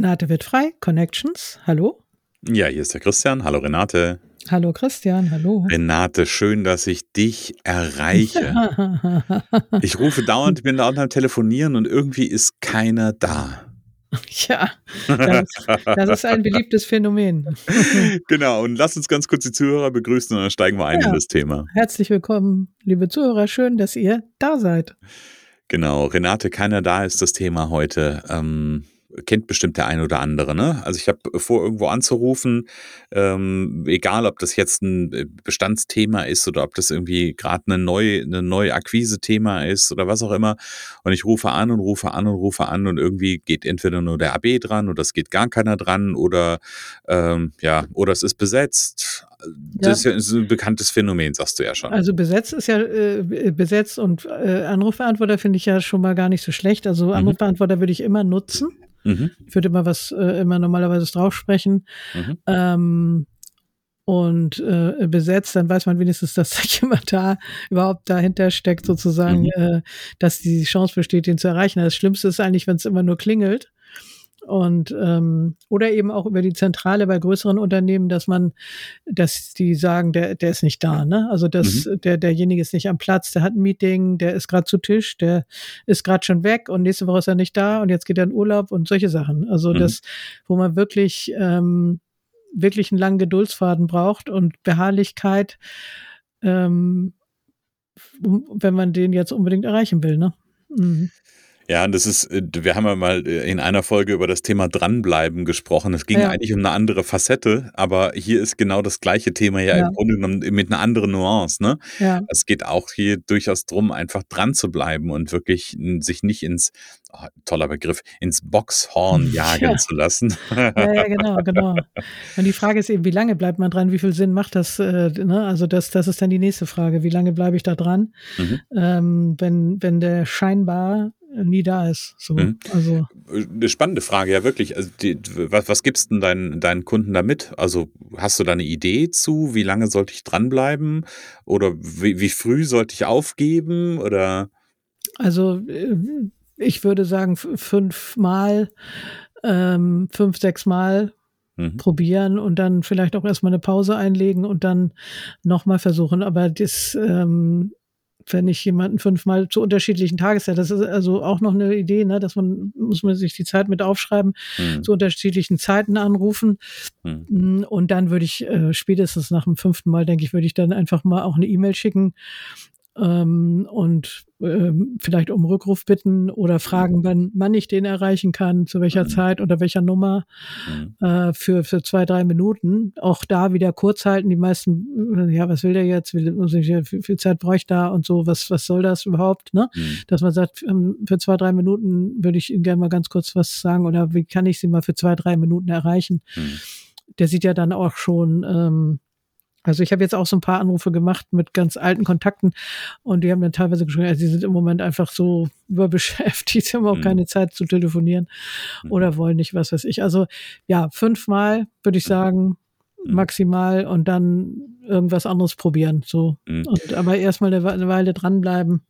Renate wird frei, Connections, hallo. Ja, hier ist der Christian. Hallo Renate. Hallo Christian, hallo. Renate, schön, dass ich dich erreiche. ich rufe dauernd, bin dauernd am Telefonieren und irgendwie ist keiner da. Ja, das, das, ist ein beliebtes Phänomen. genau, und lass uns ganz kurz die Zuhörer begrüßen und dann steigen wir ein ja. in das Thema. Herzlich willkommen, liebe Zuhörer, schön, dass ihr da seid. Genau, Renate, keiner da ist das Thema heute. Ähm, kennt bestimmt der ein oder andere. Ne? Also ich habe vor, irgendwo anzurufen, ähm, egal ob das jetzt ein äh, Bestandsthema ist oder ob das irgendwie gerade eine neue, eine neue Akquise-Thema ist oder was auch immer. Und ich rufe an und rufe an und rufe an und irgendwie geht entweder nur der AB dran oder es geht gar keiner dran oder ähm, ja, oder es ist besetzt. Das ja. ist ja ein bekanntes Phänomen, sagst du ja schon. Also besetzt ist ja äh, besetzt und äh, Anrufbeantworter finde ich ja schon mal gar nicht so schlecht. Also mhm. Anrufbeantworter mhm. würde ich immer nutzen. Mhm. Ich würde immer was, äh, immer normalerweise drauf sprechen. Mhm. Ähm, und äh, besetzt, dann weiß man wenigstens, dass jemand da überhaupt dahinter steckt, sozusagen, mhm. äh, dass die Chance besteht, den zu erreichen. Das Schlimmste ist eigentlich, wenn es immer nur klingelt. Und ähm, oder eben auch über die Zentrale bei größeren Unternehmen, dass man, dass die sagen, der, der ist nicht da, ne? Also dass mhm. der, derjenige ist nicht am Platz, der hat ein Meeting, der ist gerade zu Tisch, der ist gerade schon weg und nächste Woche ist er nicht da und jetzt geht er in Urlaub und solche Sachen. Also mhm. das, wo man wirklich, ähm, wirklich einen langen Geduldsfaden braucht und Beharrlichkeit, ähm, wenn man den jetzt unbedingt erreichen will, ne? Mhm. Ja, das ist, äh, wir haben ja mal äh, in einer Folge über das Thema Dranbleiben gesprochen. Es ging ja. eigentlich um eine andere Facette, aber hier ist genau das gleiche Thema ja, ja. im Grunde genommen mit einer anderen Nuance. Ne? Ja. Es geht auch hier durchaus darum, einfach dran zu bleiben und wirklich sich nicht ins, oh, toller Begriff, ins Boxhorn jagen ja. zu lassen. Ja, ja, genau, genau. Und die Frage ist eben, wie lange bleibt man dran? Wie viel Sinn macht das? Äh, ne? Also das, das ist dann die nächste Frage. Wie lange bleibe ich da dran? Mhm. Ähm, wenn, wenn der scheinbar nie da ist. So, mhm. also. Eine spannende Frage, ja wirklich. Also die, was, was gibst du deinen, deinen Kunden damit? Also hast du da eine Idee zu? Wie lange sollte ich dranbleiben? Oder wie, wie früh sollte ich aufgeben? Oder? Also äh, ich würde sagen fünfmal, ähm, fünf, sechs Mal mhm. probieren und dann vielleicht auch erstmal eine Pause einlegen und dann nochmal versuchen. Aber das ähm, wenn ich jemanden fünfmal zu unterschiedlichen Tageszeiten, das ist also auch noch eine Idee, ne, dass man, muss man sich die Zeit mit aufschreiben, mhm. zu unterschiedlichen Zeiten anrufen. Mhm. Und dann würde ich äh, spätestens nach dem fünften Mal, denke ich, würde ich dann einfach mal auch eine E-Mail schicken ähm, und ähm, vielleicht um Rückruf bitten oder fragen, wann, wann ich den erreichen kann, zu welcher mhm. Zeit, unter welcher Nummer, mhm. äh, für, für zwei, drei Minuten. Auch da wieder kurz halten. Die meisten, äh, ja, was will der jetzt? Wie viel, viel Zeit brauche ich da und so? Was, was soll das überhaupt? Ne? Mhm. Dass man sagt, ähm, für zwei, drei Minuten würde ich Ihnen gerne mal ganz kurz was sagen oder wie kann ich Sie mal für zwei, drei Minuten erreichen? Mhm. Der sieht ja dann auch schon, ähm, also ich habe jetzt auch so ein paar Anrufe gemacht mit ganz alten Kontakten und die haben dann teilweise geschrieben, also sie sind im Moment einfach so überbeschäftigt, sie haben auch mhm. keine Zeit zu telefonieren mhm. oder wollen nicht, was weiß ich. Also ja, fünfmal würde ich mhm. sagen, mhm. maximal und dann irgendwas anderes probieren. So. Mhm. Und, aber erstmal eine Weile dranbleiben.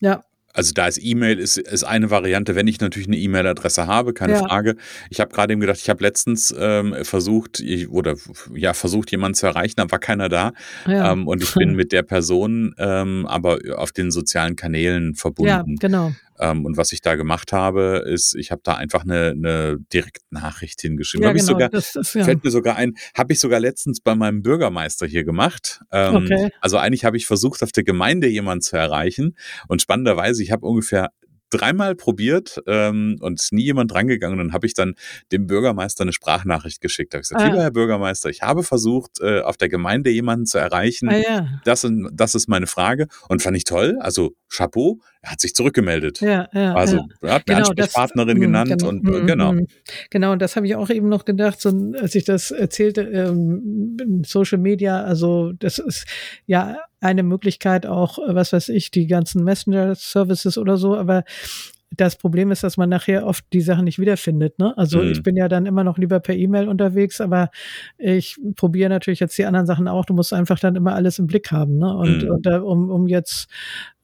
Ja. Also da ist E-Mail ist, ist eine Variante, wenn ich natürlich eine E-Mail-Adresse habe, keine ja. Frage. Ich habe gerade eben gedacht, ich habe letztens ähm, versucht ich, oder ja versucht jemanden zu erreichen, da war keiner da ja. ähm, und ich bin mit der Person ähm, aber auf den sozialen Kanälen verbunden. Ja, genau. Ähm, und was ich da gemacht habe, ist, ich habe da einfach eine, eine Direktnachricht hingeschrieben. Ja, genau, sogar, ist, ja. Fällt mir sogar ein, habe ich sogar letztens bei meinem Bürgermeister hier gemacht. Ähm, okay. Also eigentlich habe ich versucht, auf der Gemeinde jemanden zu erreichen. Und spannenderweise, ich habe ungefähr dreimal probiert ähm, und nie jemand drangegangen. Dann habe ich dann dem Bürgermeister eine Sprachnachricht geschickt. Da habe ich gesagt, ah. lieber Herr Bürgermeister, ich habe versucht, äh, auf der Gemeinde jemanden zu erreichen. Ah, ja. das, das ist meine Frage. Und fand ich toll. Also Chapeau, er hat sich zurückgemeldet. Ja, ja, also er hat eine genau, Ansprechpartnerin das, hm, genannt genau, und äh, hm, genau. Hm. Genau, und das habe ich auch eben noch gedacht, so, als ich das erzählte, ähm, Social Media, also das ist ja eine Möglichkeit auch, was weiß ich, die ganzen Messenger-Services oder so, aber das Problem ist, dass man nachher oft die Sachen nicht wiederfindet. Ne? Also mhm. ich bin ja dann immer noch lieber per E-Mail unterwegs, aber ich probiere natürlich jetzt die anderen Sachen auch. Du musst einfach dann immer alles im Blick haben. Ne? Und, mhm. und um, um jetzt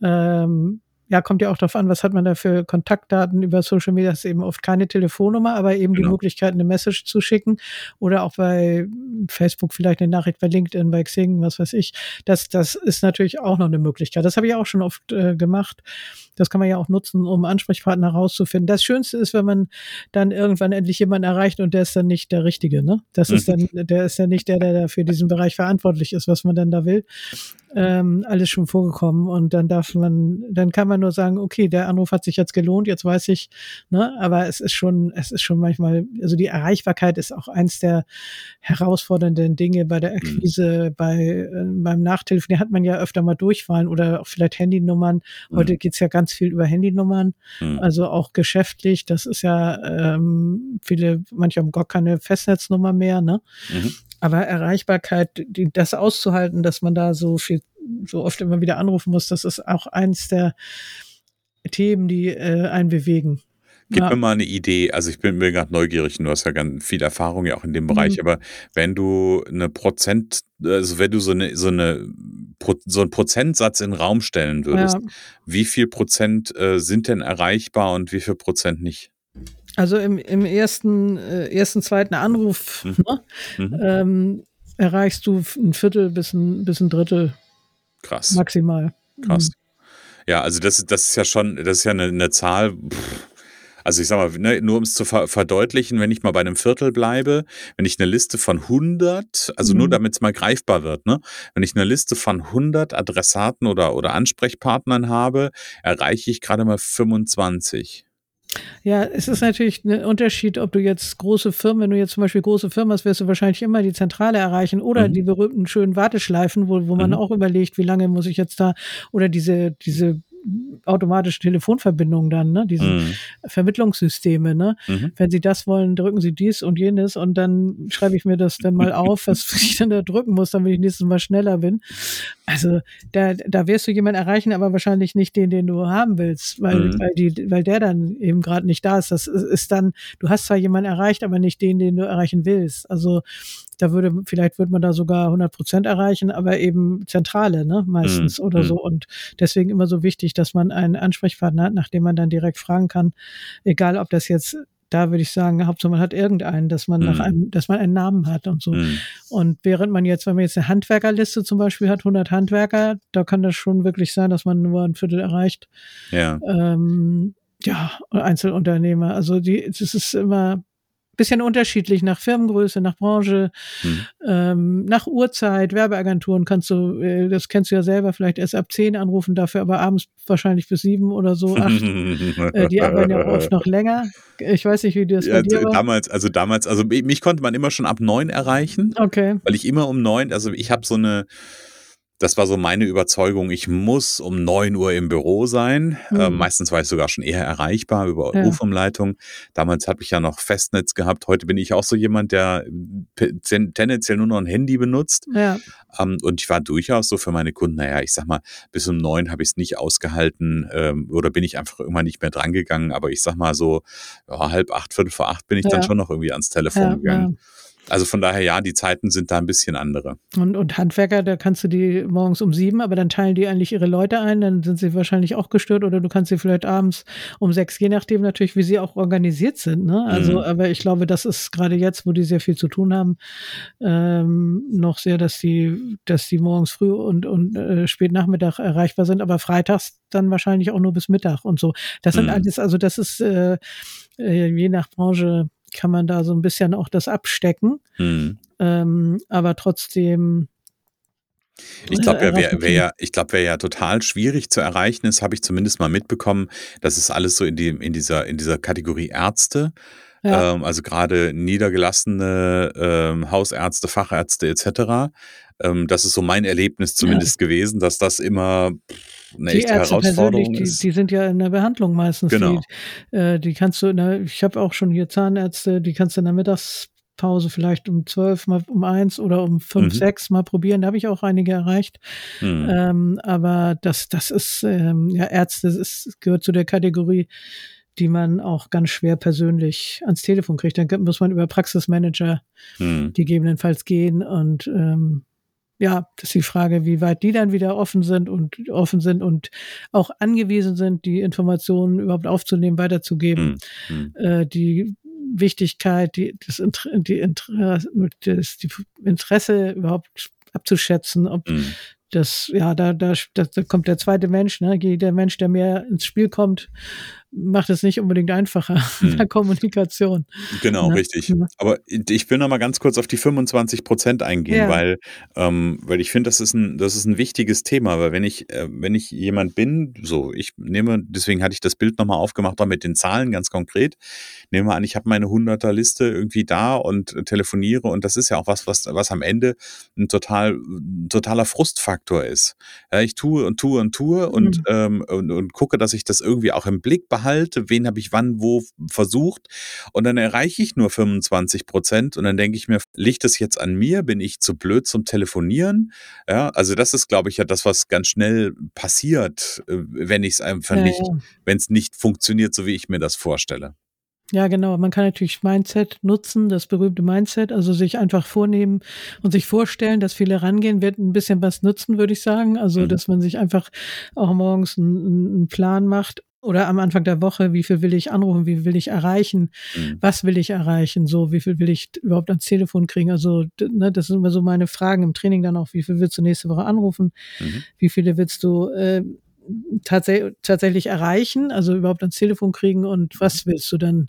ähm, ja, kommt ja auch darauf an, was hat man da für Kontaktdaten über Social Media. Das ist eben oft keine Telefonnummer, aber eben genau. die Möglichkeit, eine Message zu schicken oder auch bei Facebook vielleicht eine Nachricht bei LinkedIn, bei Xing, was weiß ich. Das, das ist natürlich auch noch eine Möglichkeit. Das habe ich auch schon oft äh, gemacht. Das kann man ja auch nutzen, um Ansprechpartner herauszufinden. Das Schönste ist, wenn man dann irgendwann endlich jemanden erreicht und der ist dann nicht der Richtige. Ne? Das ist dann, der ist dann nicht der, der für diesen Bereich verantwortlich ist, was man dann da will ähm, alles schon vorgekommen und dann darf man, dann kann man nur sagen, okay, der Anruf hat sich jetzt gelohnt, jetzt weiß ich, ne, aber es ist schon, es ist schon manchmal, also die Erreichbarkeit ist auch eins der herausfordernden Dinge bei der mhm. Akquise, mhm. bei äh, beim Nachtelefonieren hat man ja öfter mal Durchfallen oder auch vielleicht Handynummern. Mhm. Heute mhm. geht's ja ganz viel über Handynummern, mhm. also auch geschäftlich. Das ist ja ähm, viele, manche haben gar keine Festnetznummer mehr, ne? Aber Erreichbarkeit, die, das auszuhalten, dass man da so viel, so oft immer wieder anrufen muss, das ist auch eins der Themen, die äh, einen bewegen. Gib ja. mir mal eine Idee. Also ich bin mir gerade neugierig, du hast ja ganz viel Erfahrung ja auch in dem Bereich, mhm. aber wenn du eine Prozent, also wenn du so eine, so eine, so einen Prozentsatz in den Raum stellen würdest, ja. wie viel Prozent äh, sind denn erreichbar und wie viel Prozent nicht? Also im, im ersten, äh, ersten, zweiten Anruf mhm. Ne, mhm. Ähm, erreichst du ein Viertel bis ein, bis ein Drittel. Krass. Maximal. Krass. Mhm. Ja, also das, das ist ja schon, das ist ja eine, eine Zahl. Pff. Also ich sag mal, ne, nur um es zu ver verdeutlichen, wenn ich mal bei einem Viertel bleibe, wenn ich eine Liste von 100, also mhm. nur damit es mal greifbar wird, ne, wenn ich eine Liste von 100 Adressaten oder, oder Ansprechpartnern habe, erreiche ich gerade mal 25. Ja, es ist natürlich ein Unterschied, ob du jetzt große Firmen, wenn du jetzt zum Beispiel große Firmen hast, wirst du wahrscheinlich immer die Zentrale erreichen oder mhm. die berühmten schönen Warteschleifen, wo, wo man mhm. auch überlegt, wie lange muss ich jetzt da oder diese, diese automatische Telefonverbindungen dann, ne? Diese mhm. Vermittlungssysteme, ne? Mhm. Wenn Sie das wollen, drücken Sie dies und jenes und dann schreibe ich mir das dann mal auf, was ich dann da drücken muss, damit ich nächstes Mal schneller bin. Also da, da wirst du jemanden erreichen, aber wahrscheinlich nicht den, den du haben willst, weil, mhm. weil, die, weil der dann eben gerade nicht da ist. Das ist dann, du hast zwar jemanden erreicht, aber nicht den, den du erreichen willst. Also da würde, vielleicht würde man da sogar 100 Prozent erreichen, aber eben Zentrale, ne, meistens mhm. oder mhm. so. Und deswegen immer so wichtig, dass man einen Ansprechpartner hat, nach dem man dann direkt fragen kann, egal ob das jetzt da würde ich sagen, Hauptsache man hat irgendeinen, dass man mhm. nach einem, dass man einen Namen hat und so. Mhm. Und während man jetzt, wenn man jetzt eine Handwerkerliste zum Beispiel hat, 100 Handwerker, da kann das schon wirklich sein, dass man nur ein Viertel erreicht. Ja. Ähm, ja, Einzelunternehmer. Also die, es ist immer, bisschen unterschiedlich nach Firmengröße, nach Branche, hm. ähm, nach Uhrzeit, Werbeagenturen kannst du, äh, das kennst du ja selber, vielleicht erst ab zehn anrufen, dafür aber abends wahrscheinlich bis sieben oder so, acht. äh, die arbeiten ja oft noch länger. Ich weiß nicht, wie das ja, bei dir war. Damals, also damals, also mich konnte man immer schon ab neun erreichen. Okay. Weil ich immer um neun, also ich habe so eine, das war so meine Überzeugung, ich muss um 9 Uhr im Büro sein. Mhm. Äh, meistens war ich sogar schon eher erreichbar über ja. Rufumleitung. Damals habe ich ja noch Festnetz gehabt. Heute bin ich auch so jemand, der tendenziell nur noch ein Handy benutzt. Ja. Ähm, und ich war durchaus so für meine Kunden, naja, ich sag mal, bis um neun habe ich es nicht ausgehalten ähm, oder bin ich einfach irgendwann nicht mehr drangegangen. Aber ich sag mal so, ja, halb acht, viertel vor acht bin ich dann schon noch irgendwie ans Telefon gegangen. Also von daher, ja, die Zeiten sind da ein bisschen andere. Und, und Handwerker, da kannst du die morgens um sieben, aber dann teilen die eigentlich ihre Leute ein, dann sind sie wahrscheinlich auch gestört oder du kannst sie vielleicht abends um sechs, je nachdem natürlich, wie sie auch organisiert sind. Ne? Also, mhm. aber ich glaube, das ist gerade jetzt, wo die sehr viel zu tun haben, ähm, noch sehr, dass die, dass die morgens früh und, und äh, spät Nachmittag erreichbar sind, aber freitags dann wahrscheinlich auch nur bis Mittag und so. Das sind mhm. alles, also das ist äh, äh, je nach Branche kann man da so ein bisschen auch das abstecken. Mhm. Ähm, aber trotzdem. Ich glaube, wäre wär, wär ja, ich glaube, ja total schwierig zu erreichen. Das habe ich zumindest mal mitbekommen. Das ist alles so in, die, in, dieser, in dieser Kategorie Ärzte. Ja. Ähm, also gerade niedergelassene ähm, Hausärzte, Fachärzte etc. Ähm, das ist so mein Erlebnis zumindest ja. gewesen, dass das immer eine die echte Ärzte Herausforderung die, die, sind ja in der Behandlung meistens. Genau. Die, äh, die kannst du, der, ich habe auch schon hier Zahnärzte, die kannst du in der Mittagspause vielleicht um zwölf mal um eins oder um fünf, mhm. sechs mal probieren. Da habe ich auch einige erreicht. Mhm. Ähm, aber das, das ist, ähm, ja, Ärzte, das gehört zu der Kategorie, die man auch ganz schwer persönlich ans Telefon kriegt. Dann muss man über Praxismanager mhm. gegebenenfalls gehen und ähm, ja, das ist die Frage, wie weit die dann wieder offen sind und offen sind und auch angewiesen sind, die Informationen überhaupt aufzunehmen, weiterzugeben. Mhm. Äh, die Wichtigkeit, die, das, die, das, die Interesse überhaupt abzuschätzen, ob mhm. das, ja, da, da, da kommt der zweite Mensch, ne? Jeder Mensch, der mehr ins Spiel kommt, macht es nicht unbedingt einfacher hm. in der Kommunikation. Genau, ne? richtig. Ja. Aber ich will noch mal ganz kurz auf die 25 Prozent eingehen, ja. weil, ähm, weil ich finde, das ist ein, das ist ein wichtiges Thema, weil wenn ich, äh, wenn ich jemand bin, so, ich nehme, deswegen hatte ich das Bild nochmal aufgemacht, auch mit den Zahlen ganz konkret, nehme an, ich habe meine 100er Liste irgendwie da und telefoniere und das ist ja auch was, was, was am Ende ein total, ein totaler Frustfaktor ist. Ja, ich tue und tue und tue mhm. und, ähm, und, und gucke, dass ich das irgendwie auch im Blick behalte behalte, wen habe ich wann wo versucht und dann erreiche ich nur 25 Prozent und dann denke ich mir, liegt es jetzt an mir? Bin ich zu blöd zum Telefonieren? Ja, also das ist, glaube ich, ja das, was ganz schnell passiert, äh, wenn ich es einfach ja, nicht, ja. wenn es nicht funktioniert, so wie ich mir das vorstelle. Ja, genau. Man kann natürlich Mindset nutzen, das berühmte Mindset, also sich einfach vornehmen und sich vorstellen, dass viele rangehen, wird ein bisschen was nutzen, würde ich sagen. Also, mhm. dass man sich einfach auch morgens einen, einen Plan macht oder am Anfang der Woche, wie viel will ich anrufen, wie viel will ich erreichen, mhm. was will ich erreichen, so, wie viel will ich überhaupt ans Telefon kriegen. Also, ne, das sind immer so meine Fragen im Training dann auch, wie viel willst du nächste Woche anrufen, mhm. wie viele willst du äh, tats tatsächlich erreichen, also überhaupt ans Telefon kriegen und was willst du dann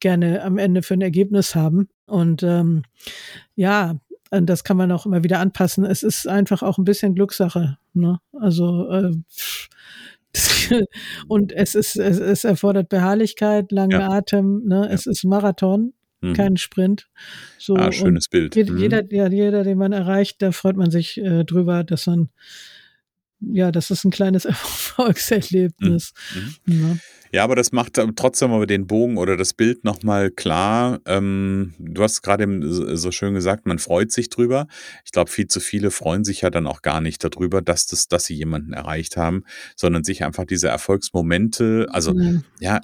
gerne am Ende für ein Ergebnis haben. Und ähm, ja, das kann man auch immer wieder anpassen. Es ist einfach auch ein bisschen Glückssache. Ne? Also äh, und es ist, es, es erfordert Beharrlichkeit, langen ja. Atem. Ne? Es ist Marathon, mhm. kein Sprint. So, ah, schönes Bild. Jeder, mhm. ja, jeder, den man erreicht, da freut man sich äh, drüber, dass man ja, das ist ein kleines Erfolgserlebnis. Mhm. Ja. ja. aber das macht trotzdem aber den Bogen oder das Bild nochmal klar. Ähm, du hast gerade so schön gesagt, man freut sich drüber. Ich glaube, viel zu viele freuen sich ja dann auch gar nicht darüber, dass, das, dass sie jemanden erreicht haben, sondern sich einfach diese Erfolgsmomente, also mhm. ja,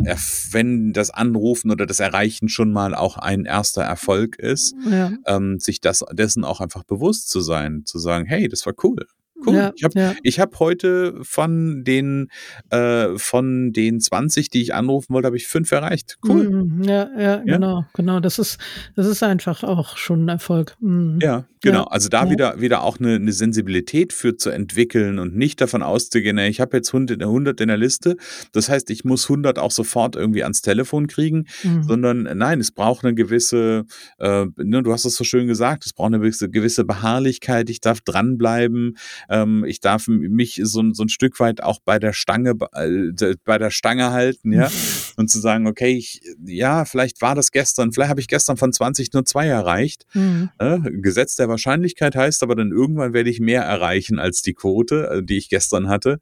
wenn das Anrufen oder das Erreichen schon mal auch ein erster Erfolg ist, ja. ähm, sich das, dessen auch einfach bewusst zu sein, zu sagen, hey, das war cool. Cool. Ja, ich habe ja. hab heute von den, äh, von den 20, die ich anrufen wollte, habe ich fünf erreicht. Cool. Mhm, ja, ja, ja, genau, genau. Das ist, das ist einfach auch schon ein Erfolg. Mhm. Ja, genau. Also da wieder, wieder auch eine, eine Sensibilität für zu entwickeln und nicht davon auszugehen, ich habe jetzt 100, 100 in der Liste. Das heißt, ich muss 100 auch sofort irgendwie ans Telefon kriegen, mhm. sondern nein, es braucht eine gewisse, äh, ne, du hast es so schön gesagt, es braucht eine gewisse, gewisse Beharrlichkeit. Ich darf dranbleiben ähm, ich darf mich so, so ein Stück weit auch bei der Stange, äh, bei der Stange halten, ja. Und zu sagen, okay, ich, ja, vielleicht war das gestern, vielleicht habe ich gestern von 20 nur zwei erreicht. Mhm. Äh, Gesetz der Wahrscheinlichkeit heißt aber dann irgendwann werde ich mehr erreichen als die Quote, äh, die ich gestern hatte.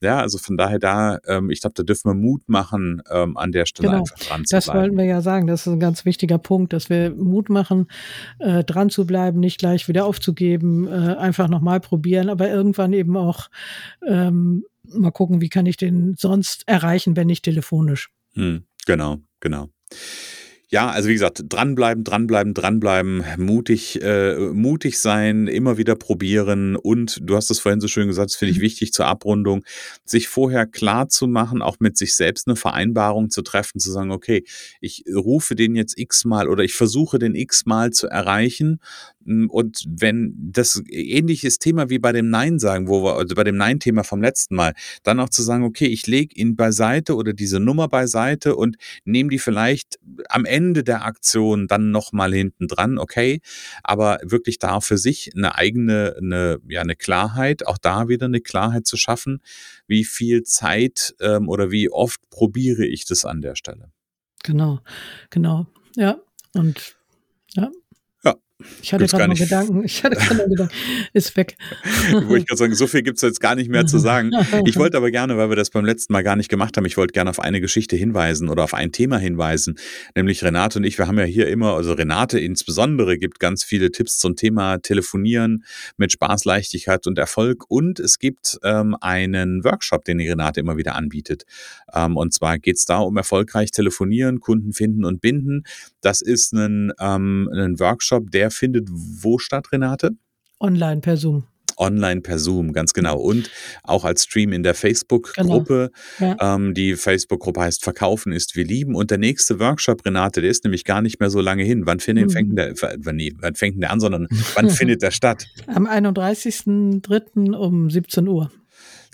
Ja, also von daher da, ähm, ich glaube, da dürfen wir Mut machen, ähm, an der Stelle genau. einfach dran zu das bleiben. Das wollten wir ja sagen, das ist ein ganz wichtiger Punkt, dass wir Mut machen, äh, dran zu bleiben, nicht gleich wieder aufzugeben, äh, einfach nochmal probieren, aber irgendwann eben auch ähm, mal gucken, wie kann ich den sonst erreichen, wenn nicht telefonisch. Hm, genau, genau. Ja, also wie gesagt, dranbleiben, dranbleiben, dranbleiben, mutig, äh, mutig sein, immer wieder probieren und du hast es vorhin so schön gesagt, das finde ich mhm. wichtig zur Abrundung, sich vorher klar zu machen, auch mit sich selbst eine Vereinbarung zu treffen, zu sagen, okay, ich rufe den jetzt x-mal oder ich versuche den x-mal zu erreichen und wenn das ähnliches Thema wie bei dem Nein sagen, wo wir, also bei dem Nein-Thema vom letzten Mal, dann auch zu sagen, okay, ich lege ihn beiseite oder diese Nummer beiseite und nehme die vielleicht am Ende der Aktion dann nochmal hinten dran, okay, aber wirklich da für sich eine eigene, eine, ja, eine Klarheit, auch da wieder eine Klarheit zu schaffen, wie viel Zeit ähm, oder wie oft probiere ich das an der Stelle. Genau, genau, ja, und ja, ich hatte gerade noch Gedanken. Ich hatte gerade Gedanken. Ist weg. Wollte ich gerade sagen, so viel gibt es jetzt gar nicht mehr zu sagen. Ich wollte aber gerne, weil wir das beim letzten Mal gar nicht gemacht haben, ich wollte gerne auf eine Geschichte hinweisen oder auf ein Thema hinweisen. Nämlich Renate und ich, wir haben ja hier immer, also Renate insbesondere gibt ganz viele Tipps zum Thema Telefonieren mit Spaß, Leichtigkeit und Erfolg. Und es gibt ähm, einen Workshop, den die Renate immer wieder anbietet. Ähm, und zwar geht es da um erfolgreich telefonieren, Kunden finden und binden. Das ist ein, ähm, ein Workshop, der findet wo statt, Renate? Online per Zoom online per Zoom, ganz genau. Und auch als Stream in der Facebook-Gruppe. Genau. Ja. Ähm, die Facebook-Gruppe heißt Verkaufen ist wie lieben. Und der nächste Workshop, Renate, der ist nämlich gar nicht mehr so lange hin. Wann, findet, mhm. fängt, der, nee, wann fängt der an, sondern wann findet der statt? Am 31.03. um 17 Uhr.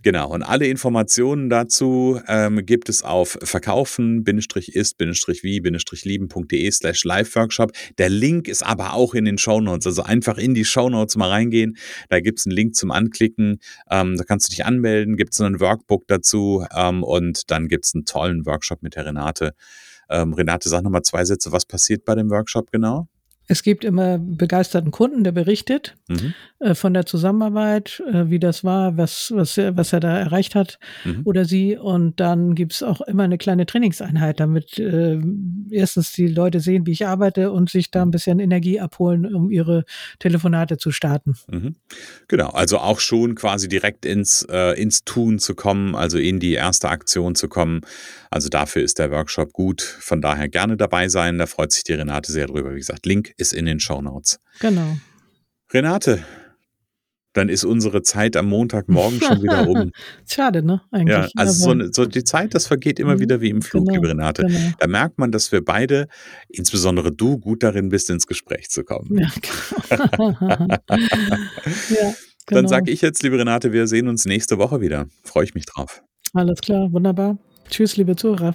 Genau, und alle Informationen dazu ähm, gibt es auf verkaufen-ist-wie-lieben.de slash live-workshop. Der Link ist aber auch in den Shownotes, also einfach in die Shownotes mal reingehen. Da gibt es einen Link zum Anklicken, ähm, da kannst du dich anmelden, gibt es einen Workbook dazu ähm, und dann gibt es einen tollen Workshop mit der Renate. Ähm, Renate, sag nochmal zwei Sätze, was passiert bei dem Workshop genau? Es gibt immer begeisterten Kunden, der berichtet mhm. äh, von der Zusammenarbeit, äh, wie das war, was, was, er, was er da erreicht hat mhm. oder sie. Und dann gibt es auch immer eine kleine Trainingseinheit, damit äh, erstens die Leute sehen, wie ich arbeite und sich da ein bisschen Energie abholen, um ihre Telefonate zu starten. Mhm. Genau, also auch schon quasi direkt ins, äh, ins Tun zu kommen, also in die erste Aktion zu kommen. Also dafür ist der Workshop gut. Von daher gerne dabei sein. Da freut sich die Renate sehr drüber. Wie gesagt, Link ist in den Show Notes. Genau. Renate, dann ist unsere Zeit am Montagmorgen schon wieder um. Schade, ne? Eigentlich. Ja, also so, so, die Zeit, das vergeht immer mhm. wieder wie im Flug, genau, liebe Renate. Genau. Da merkt man, dass wir beide, insbesondere du, gut darin bist, ins Gespräch zu kommen. Ja, genau. ja, Dann sage ich jetzt, liebe Renate, wir sehen uns nächste Woche wieder. Freue ich mich drauf. Alles klar, wunderbar. Tschüss, liebe Zuhörer.